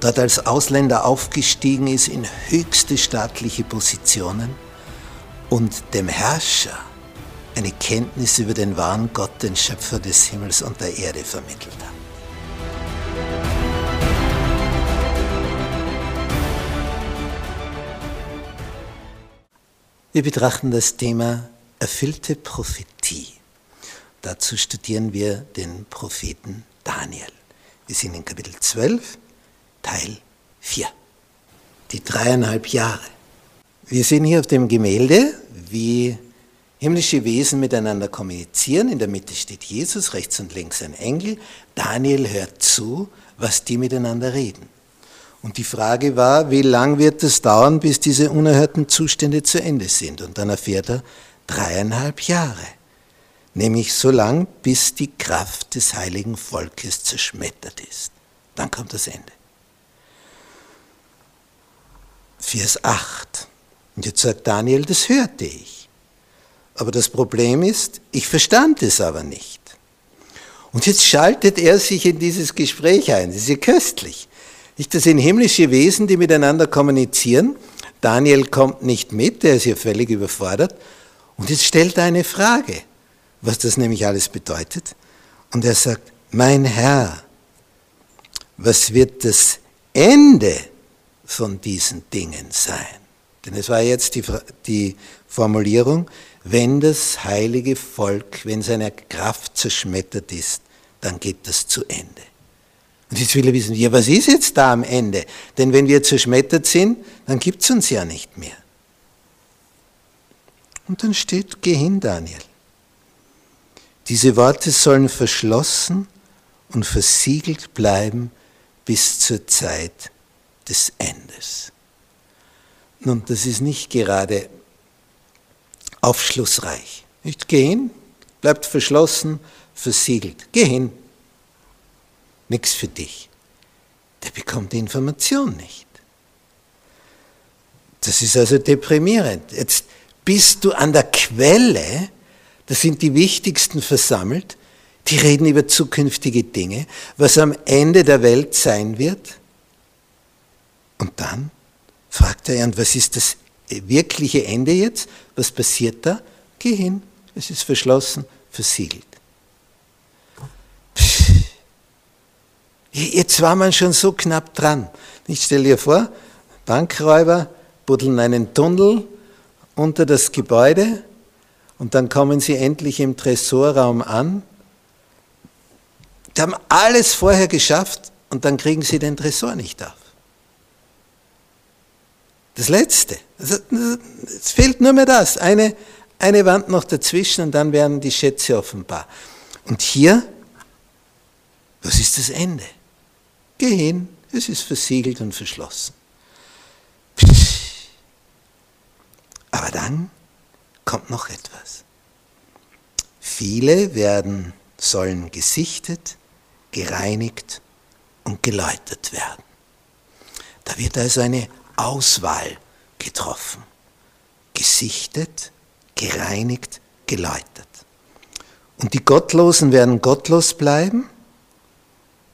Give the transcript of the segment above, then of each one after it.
dort als Ausländer aufgestiegen ist in höchste staatliche Positionen und dem Herrscher eine Kenntnis über den wahren Gott, den Schöpfer des Himmels und der Erde vermittelt hat. Wir betrachten das Thema erfüllte Prophetie. Dazu studieren wir den Propheten Daniel. Wir sind in Kapitel 12, Teil 4. Die dreieinhalb Jahre. Wir sehen hier auf dem Gemälde, wie himmlische Wesen miteinander kommunizieren. In der Mitte steht Jesus, rechts und links ein Engel. Daniel hört zu, was die miteinander reden. Und die Frage war, wie lang wird es dauern, bis diese unerhörten Zustände zu Ende sind? Und dann erfährt er dreieinhalb Jahre. Nämlich so lang, bis die Kraft des heiligen Volkes zerschmettert ist. Dann kommt das Ende. Vers 8. Und jetzt sagt Daniel, das hörte ich. Aber das Problem ist, ich verstand es aber nicht. Und jetzt schaltet er sich in dieses Gespräch ein. Das ist ja köstlich. Nicht, das sind himmlische Wesen, die miteinander kommunizieren. Daniel kommt nicht mit, der ist hier völlig überfordert. Und jetzt stellt er eine Frage, was das nämlich alles bedeutet. Und er sagt, mein Herr, was wird das Ende von diesen Dingen sein? Denn es war jetzt die, die Formulierung, wenn das heilige Volk, wenn seine Kraft zerschmettert ist, dann geht das zu Ende. Und jetzt will er wissen, ja, was ist jetzt da am Ende? Denn wenn wir zerschmettert sind, dann gibt es uns ja nicht mehr. Und dann steht, geh hin, Daniel. Diese Worte sollen verschlossen und versiegelt bleiben bis zur Zeit des Endes. Nun, das ist nicht gerade aufschlussreich. Nicht gehen, bleibt verschlossen, versiegelt. Geh hin, nichts für dich. Der bekommt die Information nicht. Das ist also deprimierend. Jetzt bist du an der Quelle, da sind die wichtigsten versammelt, die reden über zukünftige Dinge, was am Ende der Welt sein wird. Und dann fragt er, und was ist das wirkliche Ende jetzt? Was passiert da? Geh hin, es ist verschlossen, versiegelt. Jetzt war man schon so knapp dran. Ich stelle dir vor, Bankräuber buddeln einen Tunnel unter das Gebäude und dann kommen sie endlich im Tresorraum an. Die haben alles vorher geschafft und dann kriegen sie den Tresor nicht auf. Das Letzte. Es fehlt nur mehr das. Eine, eine Wand noch dazwischen und dann werden die Schätze offenbar. Und hier, was ist das Ende? Geh hin, es ist versiegelt und verschlossen. Aber dann kommt noch etwas. Viele werden, sollen gesichtet, gereinigt und geläutert werden. Da wird also eine Auswahl getroffen. Gesichtet, gereinigt, geläutert. Und die Gottlosen werden gottlos bleiben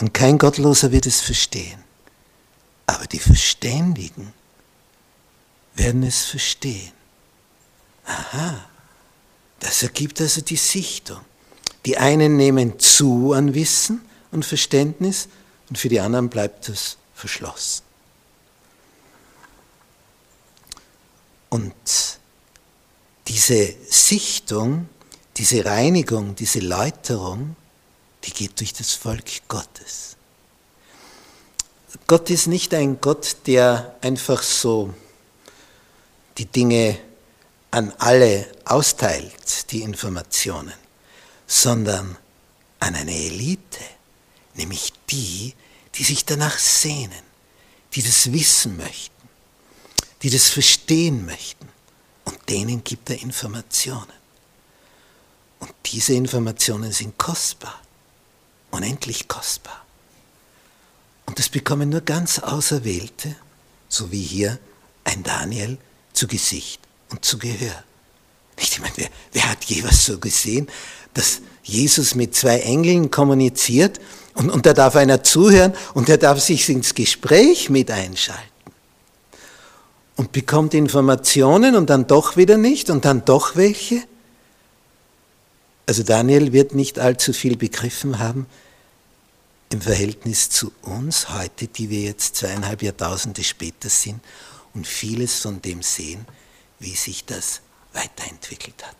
und kein Gottloser wird es verstehen. Aber die Verständigen werden es verstehen. Aha, das ergibt also die Sichtung. Die einen nehmen zu an Wissen und Verständnis und für die anderen bleibt es verschlossen. Und diese Sichtung, diese Reinigung, diese Läuterung, die geht durch das Volk Gottes. Gott ist nicht ein Gott, der einfach so die Dinge an alle austeilt, die Informationen, sondern an eine Elite, nämlich die, die sich danach sehnen, die das wissen möchten. Die das verstehen möchten. Und denen gibt er Informationen. Und diese Informationen sind kostbar, unendlich kostbar. Und das bekommen nur ganz Auserwählte, so wie hier ein Daniel, zu Gesicht und zu Gehör. Ich meine, wer, wer hat je was so gesehen, dass Jesus mit zwei Engeln kommuniziert und, und da darf einer zuhören und der darf sich ins Gespräch mit einschalten und bekommt Informationen und dann doch wieder nicht und dann doch welche? Also Daniel wird nicht allzu viel begriffen haben im Verhältnis zu uns heute, die wir jetzt zweieinhalb Jahrtausende später sind und vieles von dem sehen, wie sich das weiterentwickelt hat.